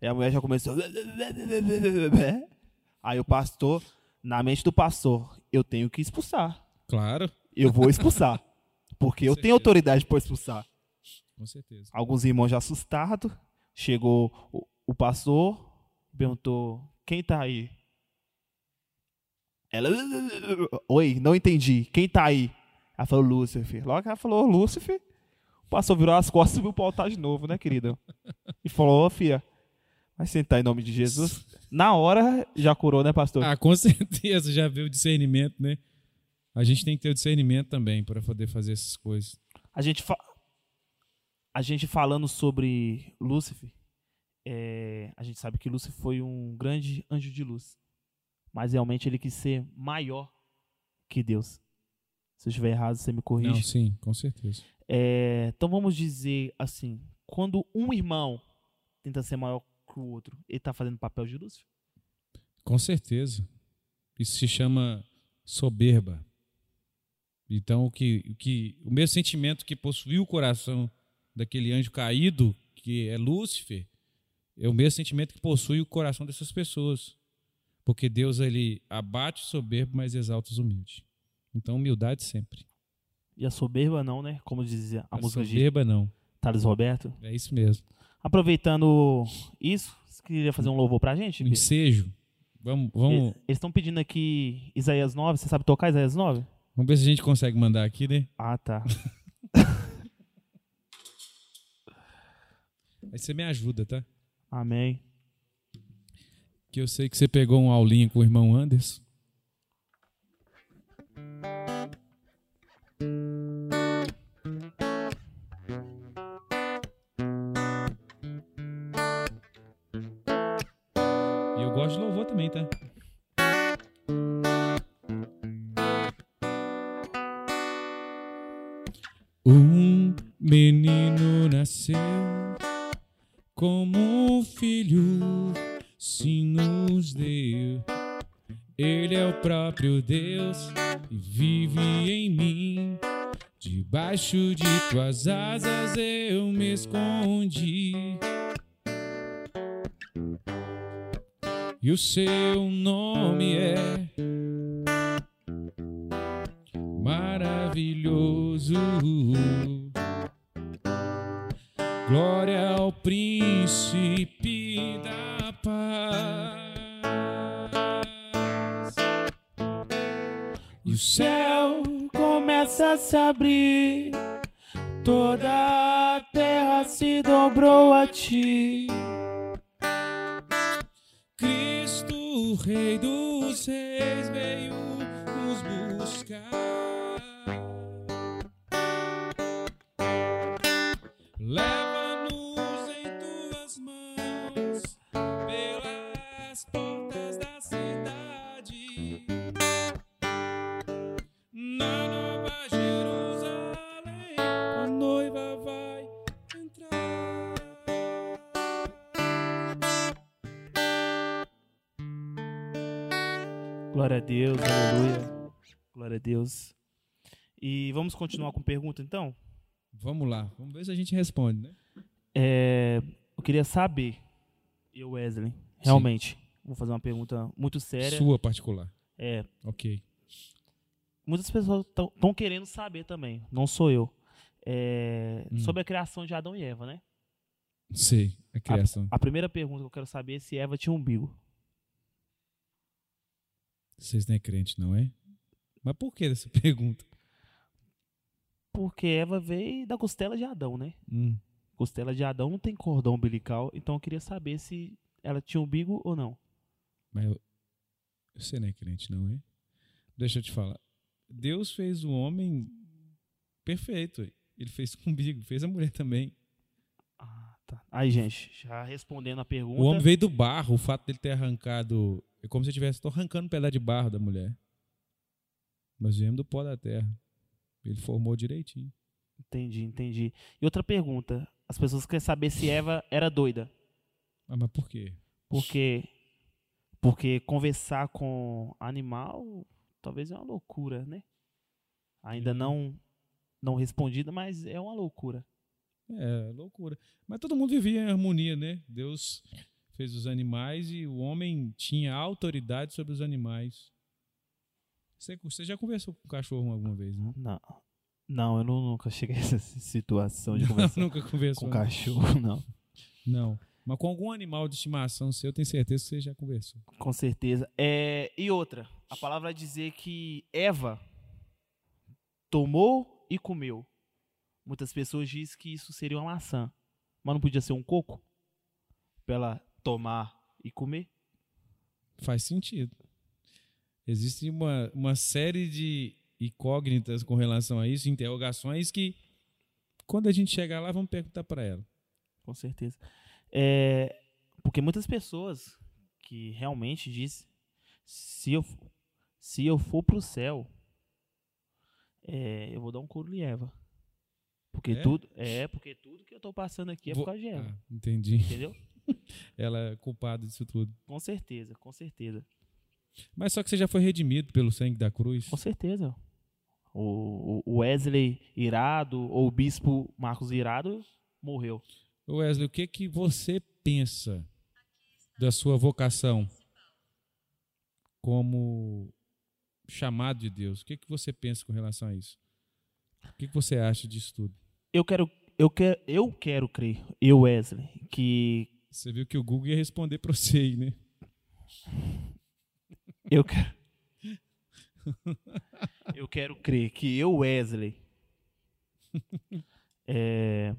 E a mulher já começou. Aí o pastor, na mente do pastor, eu tenho que expulsar. Claro, Eu vou expulsar. Porque eu tenho autoridade para expulsar. Com certeza. Alguns irmãos já assustados. Chegou o, o pastor, perguntou: Quem tá aí? Ela. Oi, não entendi. Quem tá aí? Ela falou Lúcifer. Logo ela falou Lúcifer, o pastor virou as costas e subiu pro altar de novo, né, querido? E falou: Ô, filha, vai sentar em nome de Jesus. Na hora já curou, né, pastor? Ah, com certeza já veio o discernimento, né? A gente tem que ter o discernimento também para poder fazer essas coisas. A gente, fa- a gente falando sobre Lúcifer, é, a gente sabe que Lúcifer foi um grande anjo de luz. Mas realmente ele quis ser maior que Deus. Se eu estiver errado, você me Não, corrige. sim, com certeza. É, então vamos dizer assim: quando um irmão tenta ser maior que o outro, ele está fazendo papel de Lúcifer? Com certeza. Isso se chama soberba. Então, o que, o que o mesmo sentimento que possuiu o coração daquele anjo caído, que é Lúcifer, é o mesmo sentimento que possui o coração dessas pessoas. Porque Deus ele abate o soberbo, mas exalta os humildes. Então, humildade sempre. E a soberba não, né? Como dizia a, A música de soberba não. Thales Roberto. É isso mesmo. Aproveitando isso, você queria fazer um louvor pra gente? Bia? ensejo. Vamos, vamos, Eles estão pedindo aqui Isaías 9. Você sabe tocar Isaías 9? vamos ver se a gente consegue mandar aqui, né? Ah, tá. Aí você me ajuda, tá? Amém. Que eu sei que você pegou um aulinha com o irmão Anderson. E eu gosto de louvor também, tá? Um menino nasceu como um filho se nos deu. Ele é o próprio Deus e vive em mim. Debaixo de tuas asas eu me escondi. E o seu nome é maravilhoso. Príncipe da paz. E o céu Começa a se abrir, toda Glória a Deus, aleluia. Glória a Deus. E vamos continuar com pergunta então? Vamos lá, vamos ver se a gente responde, né? É, eu queria saber, eu, Wesley, realmente, vou fazer uma pergunta muito séria. Sua particular. É, Ok. muitas pessoas estão querendo saber também, não sou eu. É, Hum. Sobre a criação de Adão e Eva, né? Sei, a criação. A primeira pergunta que eu quero saber é se Eva tinha umbigo. Vocês não é crente, não é? Mas por que essa pergunta? Porque Eva veio da costela de Adão, né? Hum, Costela de Adão não tem cordão umbilical, então eu queria saber se ela tinha umbigo ou não. mas eu- Você não é crente, não é? Deixa eu te falar. Deus fez o homem perfeito. Ele fez comigo, fez a mulher também. Ah, tá. Aí, gente, já respondendo a pergunta. O homem veio do barro, o fato dele ter arrancado. É como se eu estivesse arrancando um pedaço de barro da mulher. Nós viemos do pó da terra. Ele formou direitinho. Entendi, entendi. E outra pergunta. As pessoas querem saber se Eva era doida. Ah, mas por quê? Porque, porque conversar com animal talvez é uma loucura, né? Ainda não não respondida, mas é uma loucura. É, loucura. Mas todo mundo vivia em harmonia, né? Deus fez os animais e o homem tinha autoridade sobre os animais. Você, você já conversou com o cachorro alguma vez, né? Não. Não, eu não, nunca cheguei a essa situação de conversar Nunca conversou. com cachorro, não. Não. Mas com algum animal de estimação seu, eu tenho certeza que você já conversou. Com certeza. É, e outra, a palavra vai dizer que Eva tomou e comeu. Muitas pessoas dizem que isso seria uma maçã, mas não podia ser um coco para ela tomar e comer. Faz sentido. Existe uma, uma série de incógnitas com relação a isso, interrogações que, quando a gente chegar lá, vamos perguntar para ela. Com certeza. É, porque muitas pessoas que realmente dizem, se eu, se eu for para o céu, é, eu vou dar um couro de Eva. Porque É? tudo, é, porque tudo que eu tô passando aqui é Vou- por causa de Eva. Ah, entendi. Entendeu? Ela é culpada disso tudo. Com certeza, com certeza. Mas só que você já foi redimido pelo sangue da cruz. Com certeza. O, o Wesley Irado, ou o Bispo Marcos Irado, morreu. Wesley, o que que você pensa da sua vocação como chamado de Deus? O que que você pensa com relação a isso? O que que você acha disso tudo? Eu quero, eu quero, eu quero crer, eu Wesley, que Você viu que o Google ia responder para você aí, né? eu quero, eu quero crer que eu Wesley, é,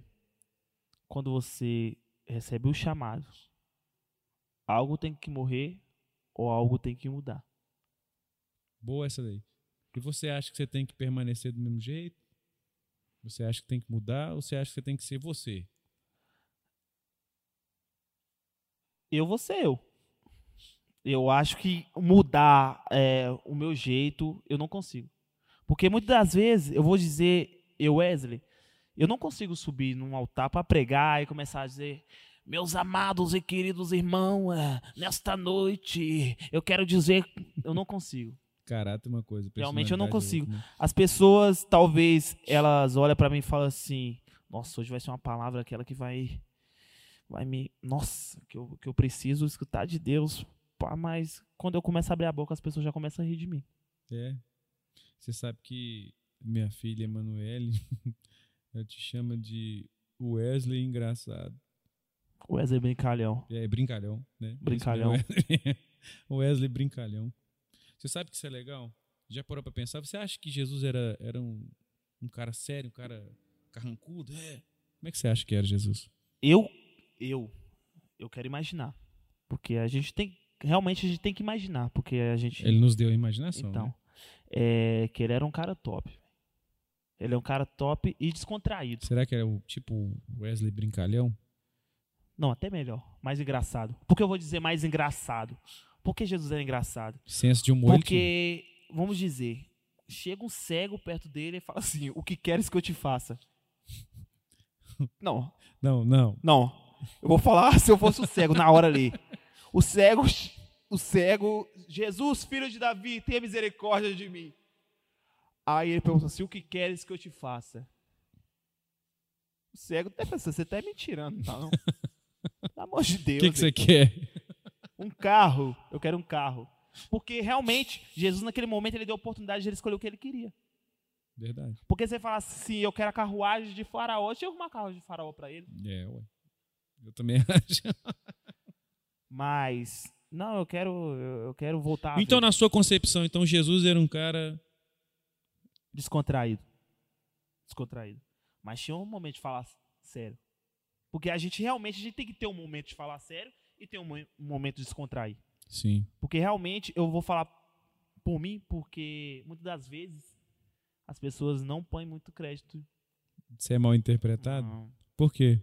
quando você recebe o chamado, algo tem que morrer ou algo tem que mudar. Boa essa daí. E você acha que você tem que permanecer do mesmo jeito? Você acha que tem que mudar ou você acha que você tem que ser você? Eu vou ser eu. Eu acho que mudar é, o meu jeito, eu não consigo. Porque muitas das vezes, eu vou dizer, eu, Wesley, eu não consigo subir num altar para pregar e começar a dizer, meus amados e queridos irmãos, é, nesta noite, eu quero dizer, eu não consigo. Caráter é uma coisa. Realmente eu não é consigo. outra, né? As pessoas, talvez, elas olham para mim e falam assim: Nossa, hoje vai ser uma palavra aquela que vai. Vai me. Nossa, que eu, que eu preciso escutar de Deus. Pá, mas quando eu começo a abrir a boca, as pessoas já começam a rir de mim. É. Você sabe que minha filha Emanuele, ela te chama de Wesley engraçado. Wesley Brincalhão. É, brincalhão, né? Brincalhão. Wesley brincalhão. Você sabe que isso é legal? Já parou pra pensar? Você acha que Jesus era, era um, um cara sério, um cara carrancudo? É. Como é que você acha que era Jesus? Eu, eu, eu quero imaginar. Porque a gente tem. Realmente a gente tem que imaginar. Porque a gente. Ele nos deu a imaginação, Então, né? é, que ele era um cara top. Ele é um cara top e descontraído. Será que era o tipo Wesley brincalhão? Não, até melhor. Mais engraçado. Por que eu vou dizer mais engraçado? Porque Jesus era engraçado. Senso de humor. Porque, vamos dizer, chega um cego perto dele e fala assim: O que queres que eu te faça? Não, Não, não. não. Eu vou falar se eu fosse o cego na hora ali. O cego, o cego, Jesus, filho de Davi, tenha misericórdia de mim. Aí ele pergunta assim: O que queres que eu te faça? O cego até pensa: Você tá me tirando, tá? Não? Pelo amor de O Deus. que, que você quer? Um carro, eu quero um carro. Porque realmente, Jesus naquele momento ele deu a oportunidade de ele escolher o que ele queria. Verdade. Porque você fala assim, eu quero a carruagem de faraó, deixa eu arrumar a carruagem de faraó para ele. É, ué. Eu também acho. Mas, não, eu quero, eu quero voltar Então, na sua concepção, então Jesus era um cara. descontraído. Descontraído. Mas tinha um momento de falar sério. Porque a gente realmente a gente tem que ter um momento de falar sério e ter um um momento de descontrair. Sim. Porque realmente eu vou falar por mim, porque muitas das vezes as pessoas não põem muito crédito. Você é mal interpretado? Não, Por quê?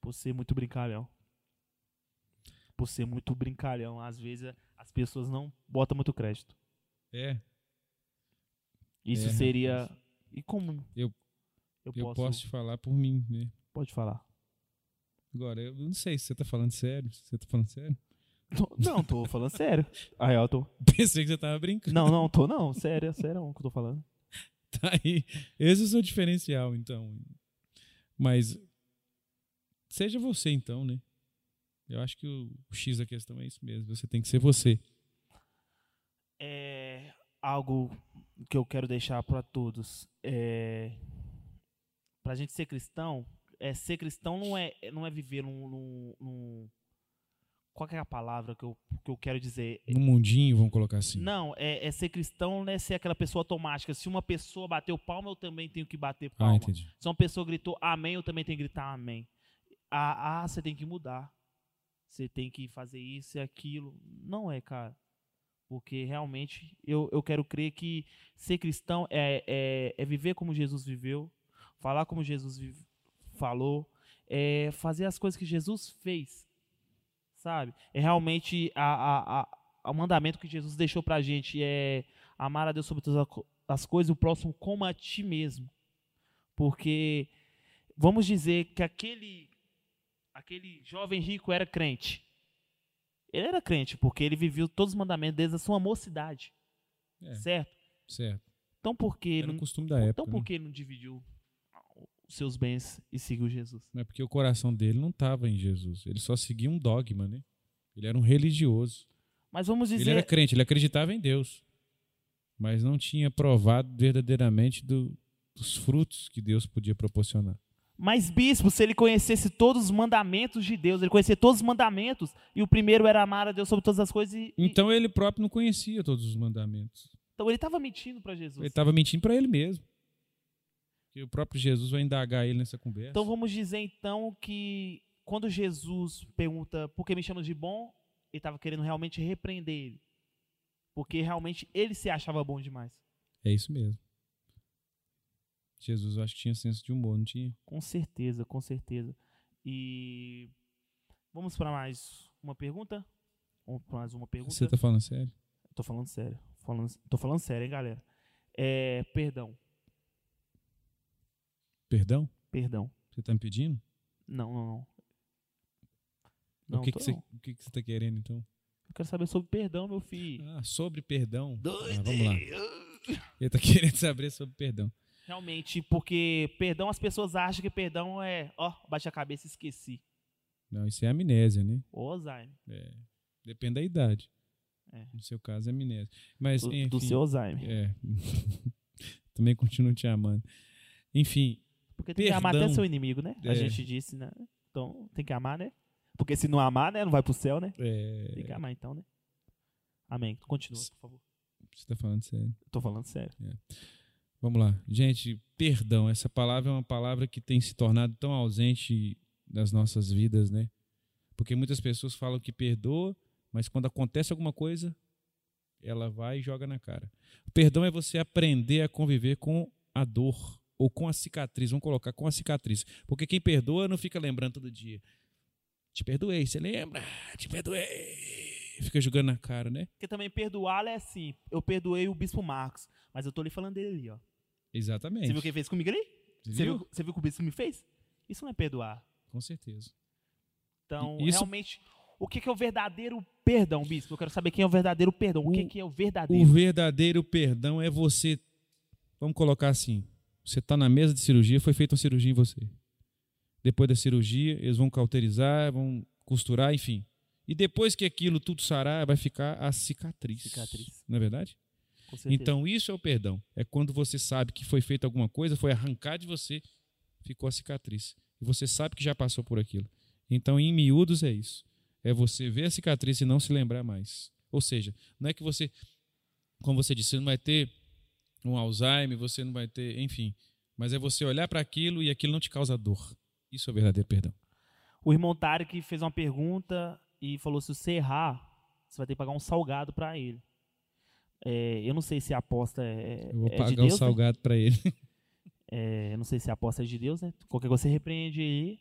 Por ser muito brincalhão. Por ser muito brincalhão. Às vezes as pessoas não botam muito crédito. É. Isso É, seria. E como? Eu- eu Eu posso. posso te falar por mim, né? Pode falar. Agora, eu não sei se você tá falando sério. Você tá falando sério? Tô- Não, tô falando sério. Ah, eu tô. Pensei que você tava brincando. Não, não, tô não. Sério, sério o que eu tô falando. Tá aí. Esse é o seu diferencial, então. Mas seja você, então, né? Eu acho que o, o X da questão é isso mesmo. Você tem que ser você. É algo que eu quero deixar para todos. É, pra gente ser cristão, é, ser cristão não é, não é viver num, num- num- Qual é a palavra que eu, que eu quero dizer? No mundinho, vamos colocar assim. Não, é, é ser cristão não é ser aquela pessoa automática. Se uma pessoa bateu palma, eu também tenho que bater Ah, palma. entendi. Se uma pessoa gritou amém, eu também tenho que gritar amém. Ah, ah, você tem que mudar. Você tem que fazer isso e aquilo. Não é, cara. Porque realmente eu, eu quero crer que ser cristão é, é, é viver como Jesus viveu, falar como Jesus vive- falou, é fazer as coisas que Jesus fez. Sabe? É realmente a, a, a, o mandamento que Jesus deixou pra gente é amar a Deus sobre todas as coisas e o próximo como a ti mesmo. Porque vamos dizer que aquele aquele jovem rico era crente. Ele era crente porque ele viveu todos os mandamentos desde a sua mocidade, É, certo? certo. Então por que Era não, então né? que não dividiu os seus bens e seguiu Jesus? Não é porque o coração dele não estava em Jesus. Ele só seguia um dogma, né? Ele era um religioso. Mas vamos Ele dizer, era crente, ele acreditava em Deus. Mas não tinha provado verdadeiramente do- dos frutos que Deus podia proporcionar. Mas bispo, se ele conhecesse todos os mandamentos de Deus, ele conhecia todos os mandamentos e o primeiro era amar a Deus sobre todas as coisas e, e- Então ele próprio não conhecia todos os mandamentos. então ele estava mentindo para Jesus. Ele estava mentindo para ele mesmo. Que o próprio Jesus vai indagar ele nessa conversa. Então vamos dizer então que quando Jesus pergunta por que me chamas de bom, ele estava querendo realmente repreender ele. Porque realmente ele se achava bom demais. É isso mesmo. Jesus, eu acho que tinha senso de humor, não tinha? Com certeza, com certeza. E vamos para mais uma pergunta? Vamos para mais uma pergunta? Você tá falando sério? Tô falando sério. Falando, tô falando sério, hein, galera? É, perdão, Perdão? perdão. Você tá me pedindo? Não, não, não. o Não, que, tô que, você, o que, que você tá querendo, então? Eu quero saber sobre perdão, meu filho. Ah, sobre perdão. Doido. Ah, vamos lá. Ele tá querendo saber sobre perdão. Realmente, porque perdão, as pessoas acham que perdão é, ó, bate a cabeça e esqueci. Não, isso é amnésia, né? Ô, Alzheimer. É, depende da idade. É. No seu caso, é amnésia. Mas, Do, enfim, do seu Alzheimer. É. Também continuo te amando. Enfim, Porque tem que amar até Perdão. seu inimigo, né? A É. gente disse, né? Então, tem que amar, né? Porque se não amar, né? Não vai pro céu, né? é, Tem que amar, então, né? Amém. Continua, por favor. você tá falando sério. Tô falando sério. Vamos lá. Gente, perdão. Essa palavra é uma palavra que tem se tornado tão ausente das nossas vidas, né? Porque muitas pessoas falam que perdoa, mas quando acontece alguma coisa, ela vai e joga na cara. O perdão é você aprender a conviver com a dor ou com a cicatriz. Vamos colocar com a cicatriz. Porque quem perdoa não fica lembrando todo dia. Te perdoei, você lembra? Te perdoei. Fica jogando na cara, né? Porque também perdoar é assim. Eu perdoei o Bispo Marcos, mas eu tô lhe falando dele ali, ó. Exatamente. Você viu o que ele fez comigo ali? Você Você viu? viu, você viu o que o Bispo me fez? Isso não é perdoar. Com certeza. Então, isso- realmente, o que é o verdadeiro perdão, Bispo? Eu quero saber quem é o verdadeiro perdão. O, que O- que é o O verdadeiro? verdadeiro perdão é você. Vamos colocar assim: você está na mesa de cirurgia, foi feita uma cirurgia em você. Depois da cirurgia, eles vão cauterizar, vão costurar, enfim. E depois que aquilo tudo sarar, vai ficar a cicatriz. Cicatriz. Não é verdade? Então, isso é o perdão. É quando você sabe que foi feita alguma coisa, foi arrancar de você, ficou a cicatriz. E você sabe que já passou por aquilo. Então, em miúdos, é isso. É você ver a cicatriz e não se lembrar mais. Ou seja, não é que você, como você disse, você não vai ter um Alzheimer, você não vai ter, enfim. Mas é você olhar para aquilo e aquilo não te causa dor. Isso é o verdadeiro perdão. O irmão Tarek fez uma pergunta e falou: se você errar, você vai ter que pagar um salgado para ele. É, eu não sei se a aposta é, Eu vou é de pagar Deus, o né? salgado pra ele. É, eu não sei se a aposta é de Deus, né? Qualquer coisa você repreende aí.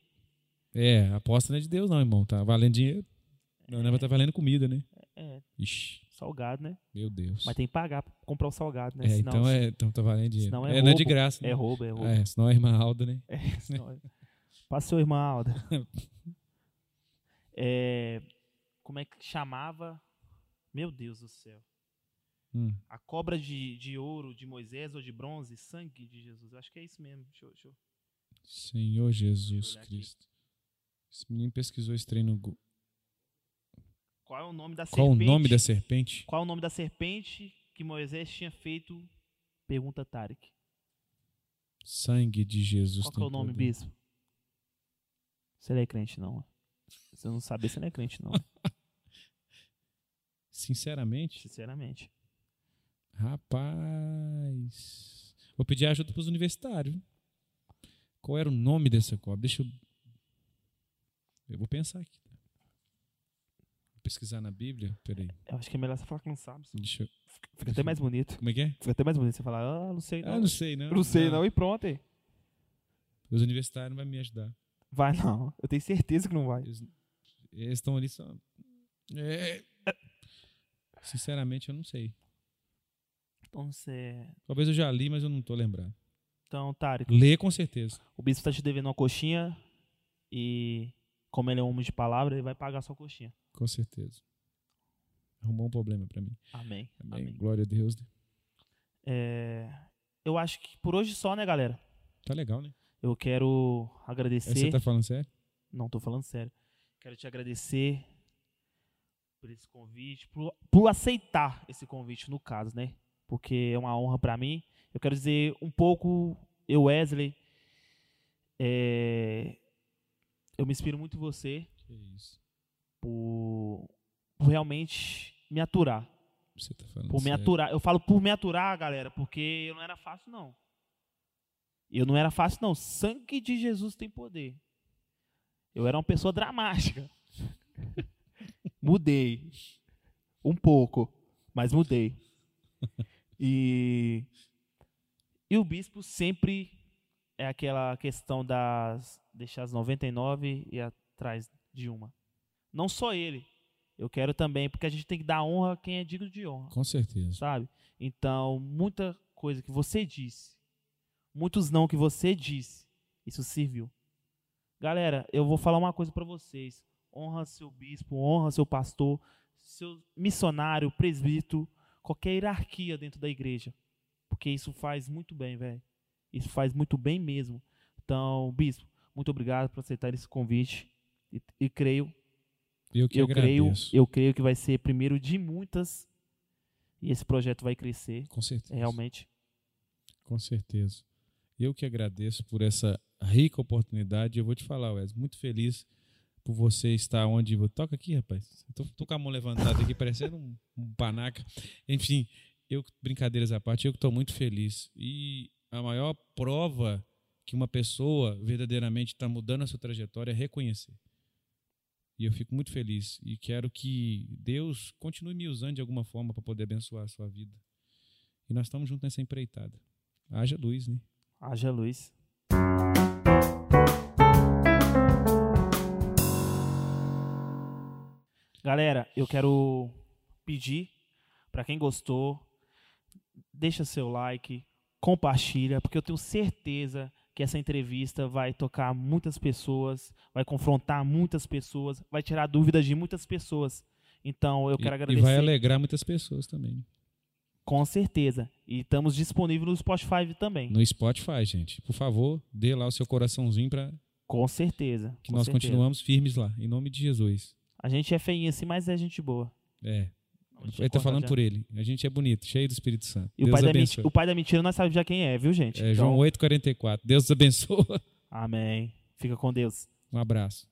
É, a aposta não é de Deus, não, irmão. Tá valendo dinheiro. Não, não, tá valendo comida, né? É, Ixi, salgado, né? meu Deus. Mas tem que pagar pra comprar o salgado, né? É, Senão- então, é, então tá valendo dinheiro. senão É, é não é de roubo. graça, né? É roubo, é roubo. É, senão é irmã Alda, né? É, senão é- Passou, irmã Alda. É, como é que chamava? Meu Deus do céu. Hum. A cobra de, de ouro de Moisés ou de bronze, sangue de Jesus. Eu acho que é isso mesmo. Deixa eu- deixa eu- Senhor Jesus olhar aqui. Cristo. Esse menino pesquisou esse trem no Google. Qual é o nome da Qual o serpente? nome da serpente? Qual é o nome da serpente que Moisés tinha feito? Pergunta Tarek. Sangue de Jesus. Qual é o nome, poder. bispo? Você não é crente, não. Se eu não saber, você não é crente, não. Sinceramente, Sinceramente. Rapaz. Vou pedir ajuda pros universitários. viu? Qual era o nome dessa cobra? Deixa eu. Eu vou pensar aqui. Vou pesquisar na Bíblia. Peraí. Eu acho que é melhor você falar que não sabe. Deixa eu... Fica até mais bonito. Como é que é? Fica até mais bonito você falar, ah, não sei não. Ah, não sei, não. Eu não sei não. E pronto aí. Os universitários não vão me ajudar. Vai não. Eu tenho certeza que não vai. Eles eles estão ali só. É. Sinceramente, eu não sei. Então. Talvez eu já li, mas eu não tô lembrado. então Tarek, Lê com certeza. o bispo tá te devendo uma coxinha e como ele é um homem de palavra, ele vai pagar a sua coxinha. Com certeza. Arrumou um problema pra mim. Amém. Amém. Amém. Glória a Deus. né? É, Eu acho que por hoje só, né, galera? Tá legal, né? Eu quero agradecer. Você tá falando sério? Não, tô falando sério. Quero te agradecer por esse convite, por, por aceitar esse convite, no caso, né? Porque é uma honra pra mim. Eu quero dizer um pouco, eu, Wesley, é, eu me inspiro muito em você por, por realmente me aturar. Você tá falando Por me sério. aturar. Eu falo por me aturar, galera, porque eu não era fácil, não. Eu não era fácil, não. Sangue de Jesus tem poder. Eu era uma pessoa dramática. mudei. Um pouco, mas mudei. E, e o bispo sempre é aquela questão das deixar as 99 e atrás de uma. Não só ele. Eu quero também, porque a gente tem que dar honra a quem é digno de honra Com certeza. sabe? Então, muita coisa que você disse, muitos não que você disse, isso serviu. Galera, eu vou falar uma coisa pra vocês. Honra seu bispo, honra seu pastor, seu missionário, presbítero, qualquer hierarquia dentro da igreja. Porque isso faz muito bem, velho. Isso faz muito bem mesmo. Então, bispo, muito obrigado por aceitar esse convite. E, e creio Eu que eu creio, eu creio que vai ser primeiro de muitas e esse projeto vai crescer Com certeza. realmente. Com certeza. Eu que agradeço por essa rica oportunidade. Eu vou te falar, Wes, muito feliz por você estar onde. Toca aqui, rapaz. Tô, tô com a mão levantada aqui, parecendo um, um panaca. Enfim, eu, brincadeiras à parte, eu estou muito feliz. E a maior prova que uma pessoa verdadeiramente está mudando a sua trajetória é reconhecer. E eu fico muito feliz. E quero que Deus continue me usando de alguma forma para poder abençoar a sua vida. E nós estamos juntos nessa empreitada. Haja luz, né? Haja luz. Galera, eu quero pedir para quem gostou, deixa seu like, compartilha, porque eu tenho certeza que essa entrevista vai tocar muitas pessoas, vai confrontar muitas pessoas, vai tirar dúvidas de muitas pessoas. Então, eu quero e, agradecer. e vai alegrar muitas pessoas também. Com certeza. E estamos disponíveis no Spotify também. No Spotify, gente. Por favor, dê lá o seu coraçãozinho para Com certeza. que com nós certeza. continuamos firmes lá. Em nome de Jesus. A gente é feinho assim, mas é gente boa. É. Ele é tá falando cortadinho. por ele. A gente é bonito, cheio do Espírito Santo. E o pai, da abençoe. mentira, o pai da mentira nós sabemos já quem é, viu, gente? É, João Então, 8,44. Deus abençoa. Amém. Fica com Deus. Um abraço.